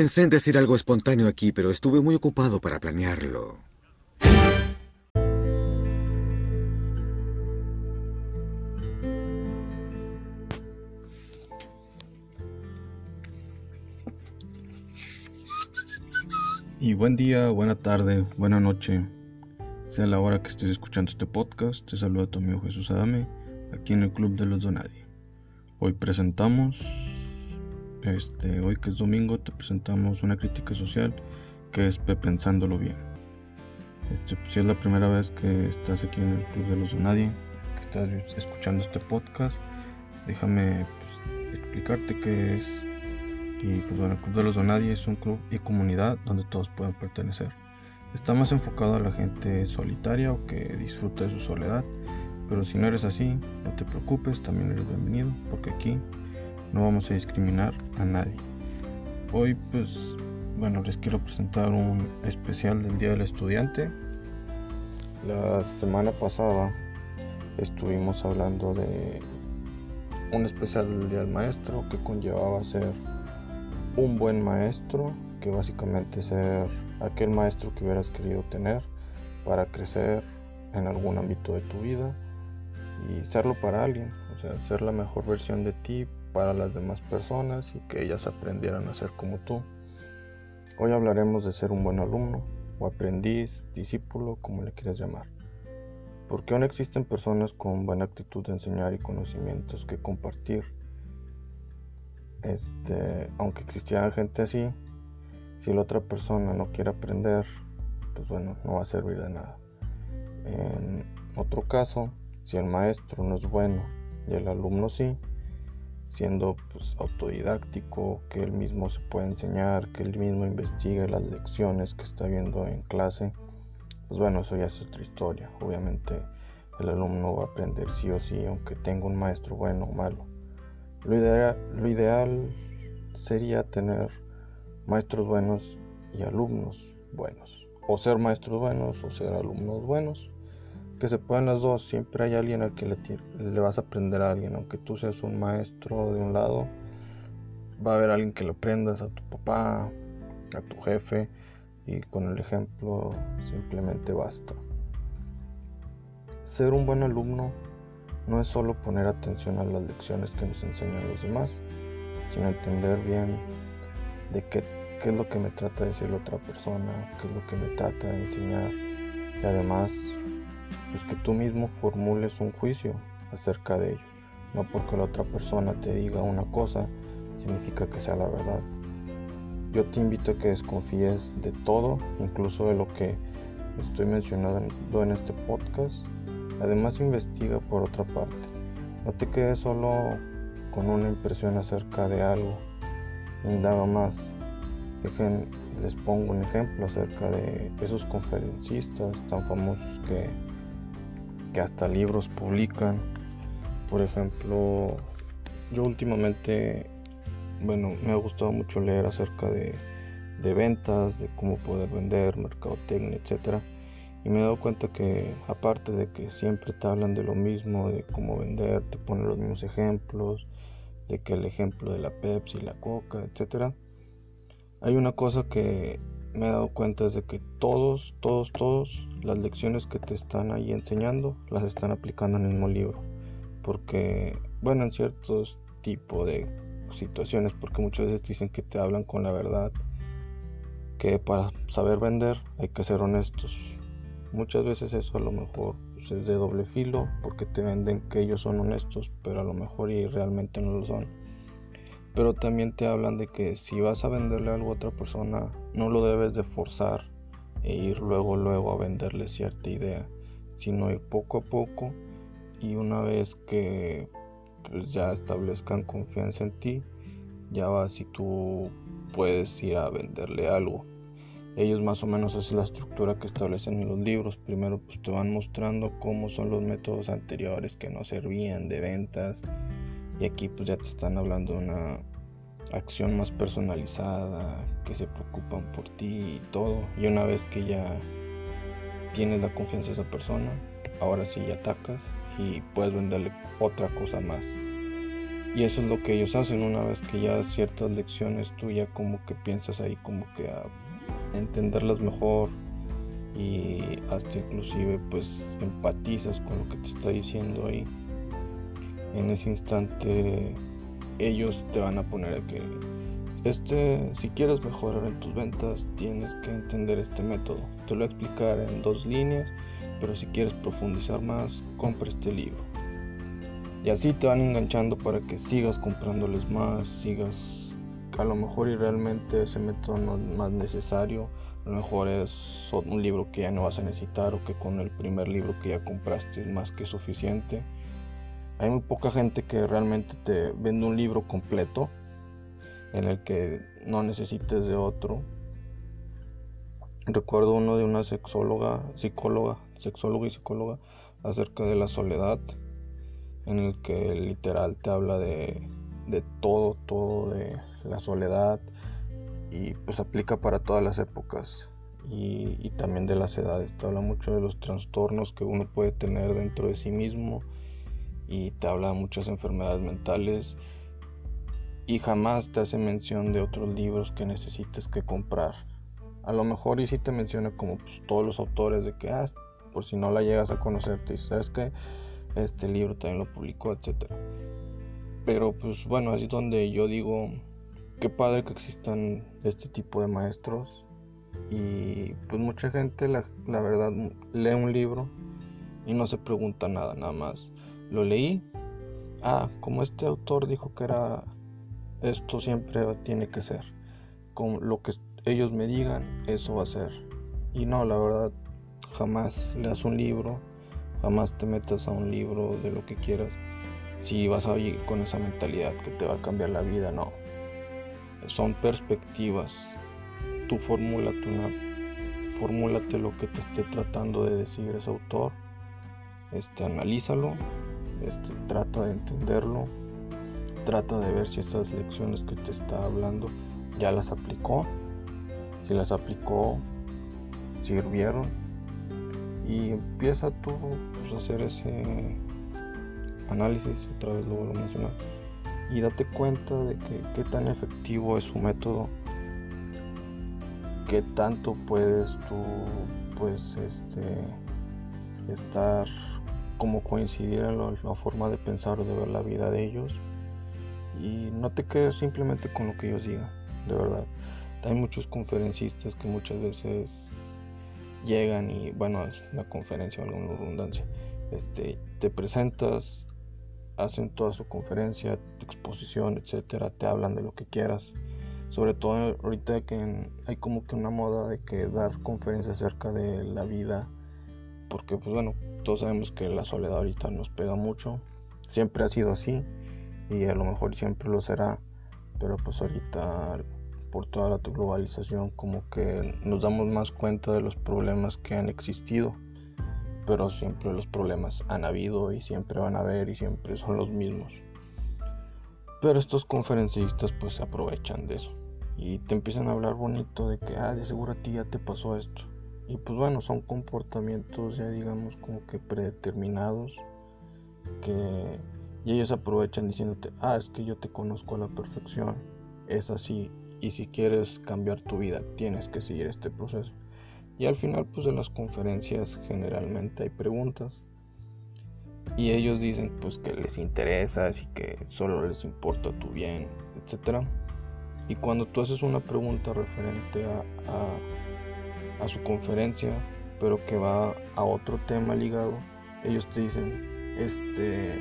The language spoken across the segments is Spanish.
pensé en decir algo espontáneo aquí, pero estuve muy ocupado para planearlo. Y buen día, buena tarde, buena noche. Sea la hora que estés escuchando este podcast, te saluda tu amigo Jesús Adame, aquí en el Club de los Donadi. Hoy presentamos, este, hoy que es domingo, te presentamos una crítica social que es Pensándolo Bien. Este, si es la primera vez que estás aquí en el Club de los Donadi, que estás escuchando este podcast, déjame pues, explicarte qué es y pues bueno, el Club de los Donadi es un club y comunidad donde todos pueden pertenecer. Está más enfocado a la gente solitaria o que disfruta de su soledad, pero si no eres así, no te preocupes, también eres bienvenido, porque aquí no vamos a discriminar a nadie. Hoy pues bueno, les quiero presentar un especial del Día del Estudiante. La semana pasada estuvimos hablando de un especial del Día del Maestro que conllevaba ser un buen maestro, que básicamente ser aquel maestro que hubieras querido tener para crecer en algún ámbito de tu vida y serlo para alguien, o sea, ser la mejor versión de ti para las demás personas y que ellas aprendieran a ser como tú. Hoy hablaremos de ser un buen alumno o aprendiz, discípulo, como le quieras llamar. Porque aún existen personas con buena actitud de enseñar y conocimientos que compartir este, aunque existiera gente así, si la otra persona no quiere aprender, pues bueno, no va a servir de nada. En otro caso, si el maestro no es bueno y el alumno sí, siendo pues autodidáctico, que él mismo se puede enseñar, que él mismo investigue las lecciones que está viendo en clase, pues bueno, eso ya es otra historia. Obviamente el alumno va a aprender sí o sí, aunque tenga un maestro bueno o malo. Lo ideal, sería tener maestros buenos y alumnos buenos. O ser maestros buenos o ser alumnos buenos. Que se puedan las dos. Siempre hay alguien al que le, le vas a aprender a alguien. Aunque tú seas un maestro de un lado, va a haber alguien que lo aprendas a tu papá, a tu jefe. Y con el ejemplo simplemente basta. Ser un buen alumno no es solo poner atención a las lecciones que nos enseñan los demás, sino entender bien de qué, qué es lo que me trata de decir la otra persona, qué es lo que me trata de enseñar y además pues que tú mismo formules un juicio acerca de ello. No porque la otra persona te diga una cosa significa que sea la verdad. Yo te invito a que desconfíes de todo, incluso de lo que estoy mencionando en este podcast Además investiga por otra parte. No te quedes solo con una impresión acerca de algo. Indaga más. Dejen, les pongo un ejemplo acerca de esos conferencistas tan famosos que, que hasta libros publican. Por ejemplo, yo últimamente, bueno, me ha gustado mucho leer acerca de, de ventas, de cómo poder vender, mercadotecnia, etcétera y me he dado cuenta que aparte de que siempre te hablan de lo mismo, de cómo vender, te ponen los mismos ejemplos, de que el ejemplo de la Pepsi, la Coca, etc. Hay una cosa que me he dado cuenta es de que todos, todos, todos las lecciones que te están ahí enseñando las están aplicando en el mismo libro. Porque, bueno, en ciertos tipos de situaciones, porque muchas veces dicen que te hablan con la verdad, que para saber vender hay que ser honestos Muchas veces eso a lo mejor es de doble filo porque te venden que ellos son honestos, pero a lo mejor y realmente no lo son. Pero también te hablan de que si vas a venderle algo a otra persona, no lo debes de forzar e ir luego luego a venderle cierta idea, sino ir poco a poco. Y una vez que pues, ya establezcan confianza en ti, ya vas y tú puedes ir a venderle algo. Ellos más o menos es la estructura que establecen en los libros. Primero pues te van mostrando cómo son los métodos anteriores que no servían de ventas. Y aquí pues ya te están hablando de una acción más personalizada, que se preocupan por ti y todo. Y una vez que ya tienes la confianza de esa persona, ahora sí ya atacas y puedes venderle otra cosa más. Y eso es lo que ellos hacen una vez que ya ciertas lecciones tú ya como que piensas ahí como que a entenderlas mejor y hasta inclusive pues empatizas con lo que te está diciendo ahí. En ese instante ellos te van a poner que este, si quieres mejorar en tus ventas, tienes que entender este método. Te lo voy a explicar en dos líneas, pero si quieres profundizar más, compra este libro. Y así te van enganchando para que sigas comprándoles más, sigas a lo mejor y realmente ese método no es más necesario. A lo mejor es un libro que ya no vas a necesitar o que con el primer libro que ya compraste es más que suficiente. Hay muy poca gente que realmente te vende un libro completo en el que no necesites de otro. Recuerdo uno de una sexóloga, psicóloga, sexóloga y psicóloga acerca de la soledad, en el que literal te habla de, de todo, todo de la soledad y pues aplica para todas las épocas y, y también de las edades. Te habla mucho de los trastornos que uno puede tener dentro de sí mismo y te habla de muchas enfermedades mentales y jamás te hace mención de otros libros que necesites que comprar. A lo mejor y si te menciona como pues, todos los autores de que, ah, por si no la llegas a conocer, te sabes que este libro también lo publicó, etc. Pero pues bueno, así donde yo digo, qué padre que existan este tipo de maestros. Y pues mucha gente, la, la verdad, lee un libro y no se pregunta nada, nada más. Lo leí. Ah, como este autor dijo que era esto siempre tiene que ser. Con lo que ellos me digan, eso va a ser. Y no, la verdad, jamás leas un libro, jamás te metas a un libro de lo que quieras. Si vas a ir con esa mentalidad que te va a cambiar la vida, no. Son perspectivas. Tú formúlate una formúlate lo que te esté tratando de decir ese autor. Este, analízalo, este, trata de entenderlo, trata de ver si estas lecciones que te está hablando ya las aplicó, si las aplicó, sirvieron. Y empieza tú pues, a hacer ese análisis, otra vez lo vuelvo a mencionar, y date cuenta de que qué tan efectivo es su método, qué tanto puedes tú pues este estar como coincidir en la forma de pensar o de ver la vida de ellos y no te quedes simplemente con lo que ellos digan, de verdad. Hay muchos conferencistas que muchas veces llegan y, bueno, es una conferencia o alguna redundancia, este, te presentas, hacen toda su conferencia, exposición, etcétera, te hablan de lo que quieras. Sobre todo ahorita que hay como que una moda de que dar conferencias acerca de la vida, porque pues bueno, todos sabemos que la soledad ahorita nos pega mucho, siempre ha sido así y a lo mejor siempre lo será, pero pues ahorita por toda la globalización como que nos damos más cuenta de los problemas que han existido, pero siempre los problemas han habido y siempre van a haber y siempre son los mismos. Pero estos conferencistas pues se aprovechan de eso y te empiezan a hablar bonito de que, ah, de seguro a ti ya te pasó esto. Y pues bueno, son comportamientos ya digamos como que predeterminados que y ellos aprovechan diciéndote, ah, es que yo te conozco a la perfección, es así, y si quieres cambiar tu vida, tienes que seguir este proceso. Y al final, pues de las conferencias generalmente hay preguntas. Y ellos dicen pues que les interesa, así que solo les importa tu bien, etc. Y cuando tú haces una pregunta referente a, a su conferencia, pero que va a otro tema ligado, ellos te dicen, este,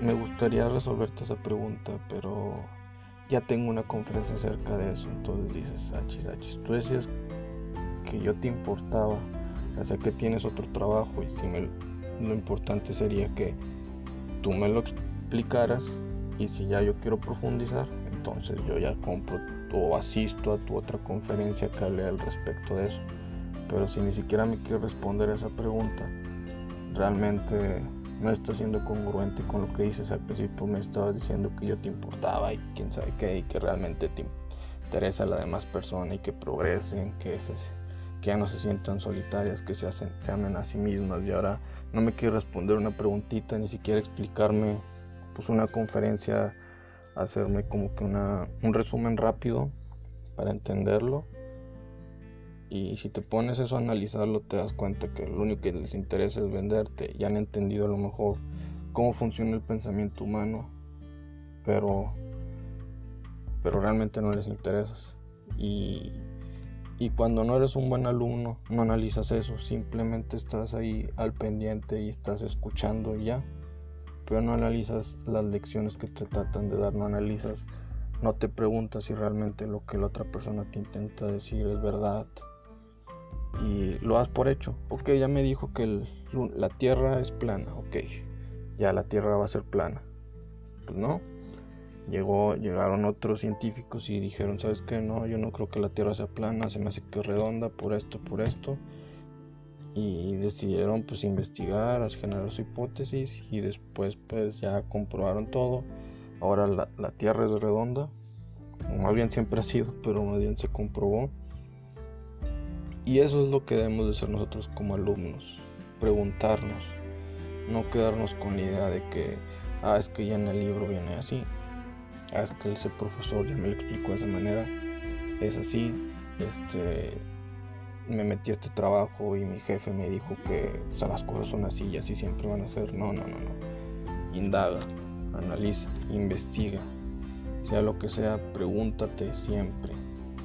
me gustaría resolverte esa pregunta, pero ya tengo una conferencia acerca de eso. Entonces dices, achis, achis, tú decías que yo te importaba, o que tienes otro trabajo y si me, lo importante sería que tú me lo explicaras y si ya yo quiero profundizar, entonces yo ya compro o asisto a tu otra conferencia que hable al respecto de eso. Pero si ni siquiera me quieres responder a esa pregunta, realmente no está siendo congruente con lo que dices al principio. Me estabas diciendo que yo te importaba y quién sabe qué, y que realmente te interesa a la demás persona y que progresen, que, que ya no se sientan solitarias, que se, hacen, se amen a sí mismas. Y ahora no me quieres responder una preguntita, ni siquiera explicarme pues una conferencia, hacerme como que una, un resumen rápido para entenderlo. Y si te pones eso a analizarlo, te das cuenta que lo único que les interesa es venderte. Ya han entendido a lo mejor cómo funciona el pensamiento humano, pero, pero realmente no les interesas. Y, y cuando no eres un buen alumno, no analizas eso, simplemente estás ahí al pendiente y estás escuchando y ya. No analizas las lecciones que te tratan de dar, no analizas, no te preguntas si realmente lo que la otra persona te intenta decir es verdad y lo das por hecho. Ok, ya me dijo que la Tierra es plana, ok, ya la Tierra va a ser plana. Pues no, Llegó, llegaron otros científicos y dijeron, ¿sabes qué? No, yo no creo que la Tierra sea plana, se me hace que es redonda por esto, por esto. Y decidieron pues investigar, generar su hipótesis y después pues ya comprobaron todo. Ahora la, la Tierra es redonda, más bien siempre ha sido, pero más bien se comprobó. Y eso es lo que debemos de ser nosotros como alumnos, preguntarnos, no quedarnos con la idea de que, ah, es que ya en el libro viene así. Ah, es que ese profesor ya me lo explicó de esa manera, es así, este, me metí a este trabajo y mi jefe me dijo que las cosas son así y así siempre van a ser. No, no, no, no. Indaga, analiza, investiga. Sea lo que sea, pregúntate siempre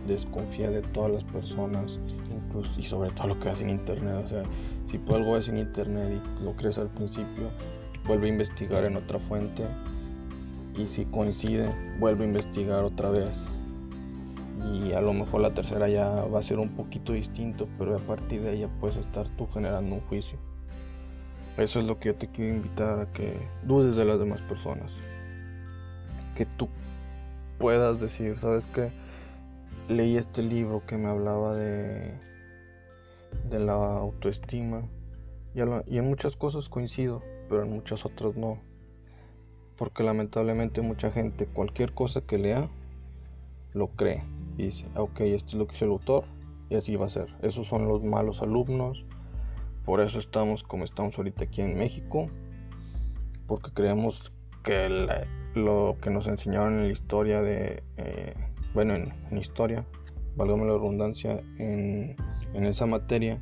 desconfía de todas las personas, incluso y sobre todo lo que ves en internet. O sea, si algo ves en internet y lo crees al principio, vuelve a investigar en otra fuente y si coincide, vuelve a investigar otra vez. Y a lo mejor la tercera ya va a ser un poquito distinto, pero a partir de ella puedes estar tú generando un juicio. Eso es lo que yo te quiero invitar a que dudes de las demás personas. Que tú puedas decir, ¿sabes qué? leí este libro que me hablaba de, de la autoestima y, y, en muchas cosas coincido, pero en muchas otras no. Porque lamentablemente mucha gente cualquier cosa que lea lo cree y dice, ok, esto es lo que dice el autor y así va a ser. Esos son los malos alumnos, por eso estamos como estamos ahorita aquí en México, porque creemos que lo que nos enseñaron en la historia de... Eh, bueno, en, historia, válgame la redundancia, en, en esa materia,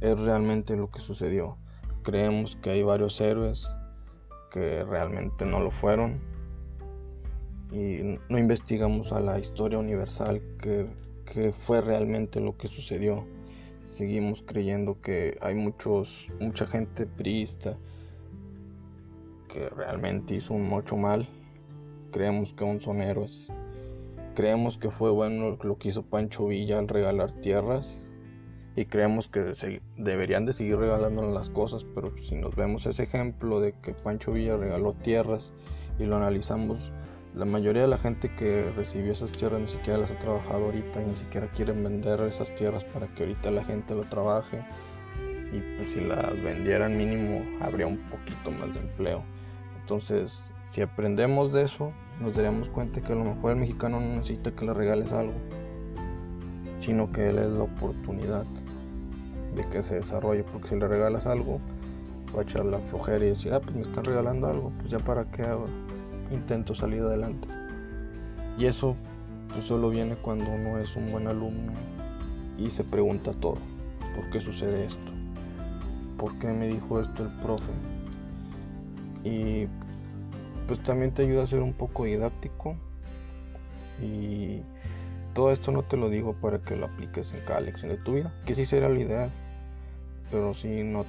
es realmente lo que sucedió. Creemos que hay varios héroes que realmente no lo fueron y no investigamos a la historia universal que, fue realmente lo que sucedió. Seguimos creyendo que hay muchos, mucha gente priista que realmente hizo mucho mal. Creemos que aún son héroes. Creemos que fue bueno lo que hizo Pancho Villa al regalar tierras y creemos que deberían de seguir regalándonos las cosas, pero si nos vemos ese ejemplo de que Pancho Villa regaló tierras y lo analizamos, la mayoría de la gente que recibió esas tierras ni siquiera las ha trabajado ahorita y ni siquiera quieren vender esas tierras para que ahorita la gente lo trabaje y pues si las vendieran mínimo habría un poquito más de empleo. Entonces, si aprendemos de eso, nos daríamos cuenta que a lo mejor el mexicano no necesita que le regales algo, sino que él es la oportunidad de que se desarrolle, porque si le regalas algo, va a echar la flojera y decir, ah, pues me están regalando algo, pues ya para qué hago, intento salir adelante. Y eso pues solo viene cuando uno es un buen alumno y se pregunta todo, ¿por qué sucede esto? ¿Por qué me dijo esto el profe? Y pues también te ayuda a ser un poco didáctico y todo esto no te lo digo para que lo apliques en cada lección de tu vida, que sí será lo ideal, pero sí no,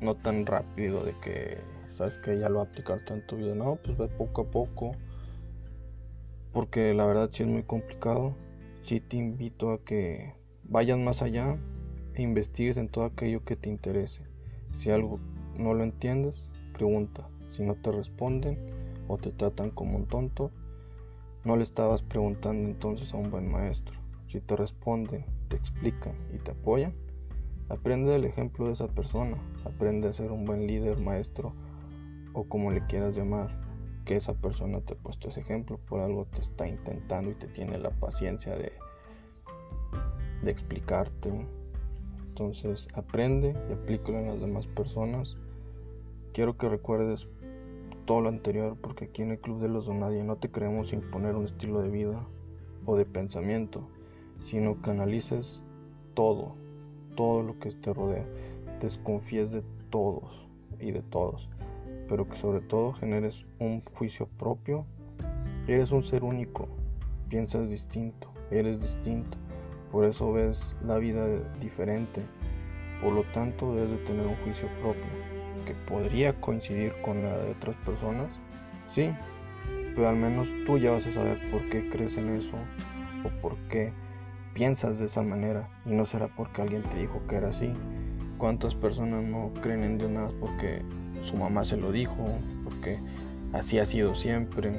no tan rápido de que sabes que ya lo va a aplicar todo en tu vida, no, pues ve poco a poco, porque la verdad sí es muy complicado, sí te invito a que vayas más allá e investigues en todo aquello que te interese, si algo no lo entiendes, pregunta, si no te responden, o te tratan como un tonto, no le estabas preguntando entonces a un buen maestro. Si te responden, te explican y te apoyan, aprende del ejemplo de esa persona, aprende a ser un buen líder, maestro o como le quieras llamar, que esa persona te ha puesto ese ejemplo, por algo te está intentando y te tiene la paciencia de, explicarte. Entonces aprende y aplícalo en las demás personas. Quiero que recuerdes todo lo anterior, porque aquí en el Club de los Donadie no te queremos imponer un estilo de vida o de pensamiento, sino que analices todo, todo lo que te rodea, desconfíes de todos y de todos, pero que sobre todo generes un juicio propio. Eres un ser único, piensas distinto, eres distinto, por eso ves la vida diferente, por lo tanto debes de tener un juicio propio que podría coincidir con la de otras personas, sí, pero al menos tú ya vas a saber por qué crees en eso o por qué piensas de esa manera y no será porque alguien te dijo que era así. ¿Cuántas personas no creen en Dios nada porque su mamá se lo dijo, porque así ha sido siempre?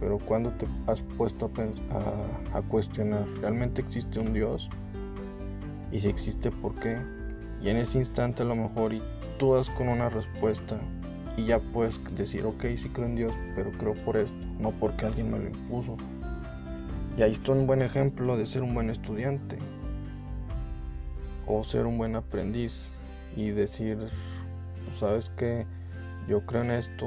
Pero cuando te has puesto a, a cuestionar, ¿realmente existe un Dios? Y si existe, ¿por qué? Y en ese instante a lo mejor y tú das con una respuesta y ya puedes decir, ok, sí creo en Dios, pero creo por esto, no porque alguien me lo impuso. Y ahí está un buen ejemplo de ser un buen estudiante o ser un buen aprendiz y decir, sabes que yo creo en esto,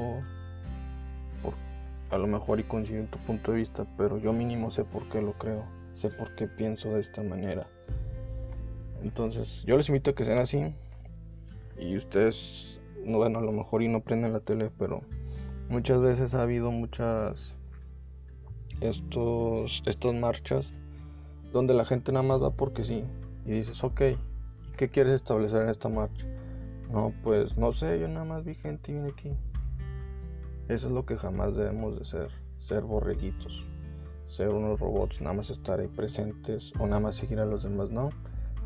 a lo mejor y coincido en tu punto de vista, pero yo mínimo sé por qué lo creo, sé por qué pienso de esta manera. Entonces, yo les invito a que sean así. Y ustedes, no, bueno, a lo mejor y no prenden la tele, pero muchas veces ha habido muchas estos estas marchas donde la gente nada más va porque sí y dices, ok, ¿qué quieres establecer en esta marcha? No, pues no sé, yo nada más vi gente vine aquí. Eso es lo que jamás debemos de ser, ser borreguitos, ser unos robots, nada más estar ahí presentes o nada más seguir a los demás, no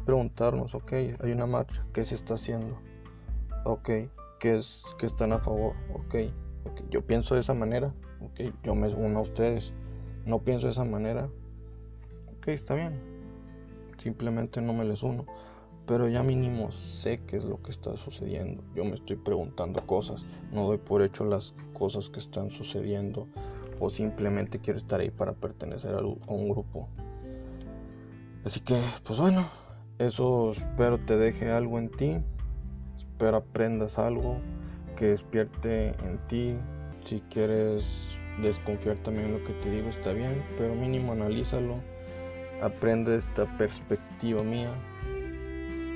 preguntarnos, ok, hay una marcha, ¿qué se está haciendo? Ok, ¿qué es que están a favor? Ok, yo pienso de esa manera, ok, yo me uno a ustedes, no pienso de esa manera, ok, está bien, simplemente no me les uno, pero ya mínimo sé qué es lo que está sucediendo, yo me estoy preguntando cosas, no doy por hecho las cosas que están sucediendo o simplemente quiero estar ahí para pertenecer a un grupo. Así que, pues bueno, eso espero te deje algo en ti, espero aprendas algo que despierte en ti. Si quieres desconfiar también lo que te digo está bien, pero mínimo analízalo, aprende esta perspectiva mía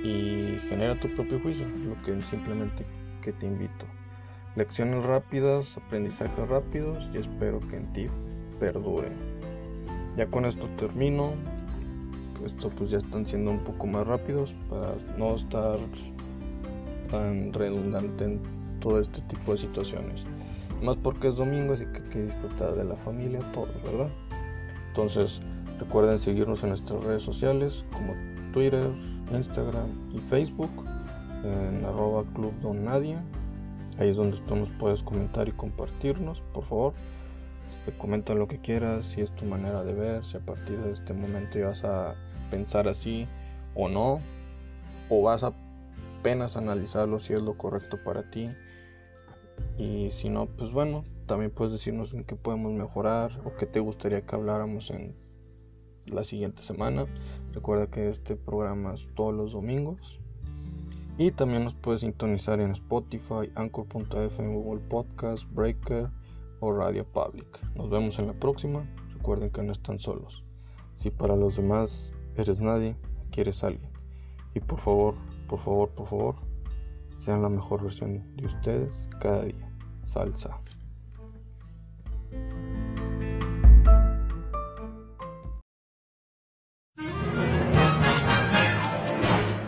y genera tu propio juicio, lo que simplemente que te invito. Lecciones rápidas, aprendizajes rápidos y espero que en ti perdure. Ya con esto termino esto pues ya están siendo un poco más rápidos para no estar tan redundante en todo este tipo de situaciones. Más porque es domingo, así que hay que disfrutar de la familia, todo, ¿verdad? Entonces, recuerden seguirnos en nuestras redes sociales como Twitter, Instagram y Facebook en arroba club don nadie. Ahí es donde tú nos puedes comentar y compartirnos, por favor. Este, comenta lo que quieras, si es tu manera de ver, si a partir de este momento vas a pensar así o no, o vas a apenas analizarlo si es lo correcto para ti. Y si no, pues bueno, también puedes decirnos en qué podemos mejorar o qué te gustaría que habláramos en la siguiente semana. Recuerda que este programa es todos los domingos. Y también nos puedes sintonizar en Spotify, Anchor.fm, Google Podcast, Breaker o Radio Public. Nos vemos en la próxima. Recuerden que no están solos. Si para los demás eres nadie, quieres alguien. Y por favor, por favor, por favor, sean la mejor versión de ustedes cada día. Salsa.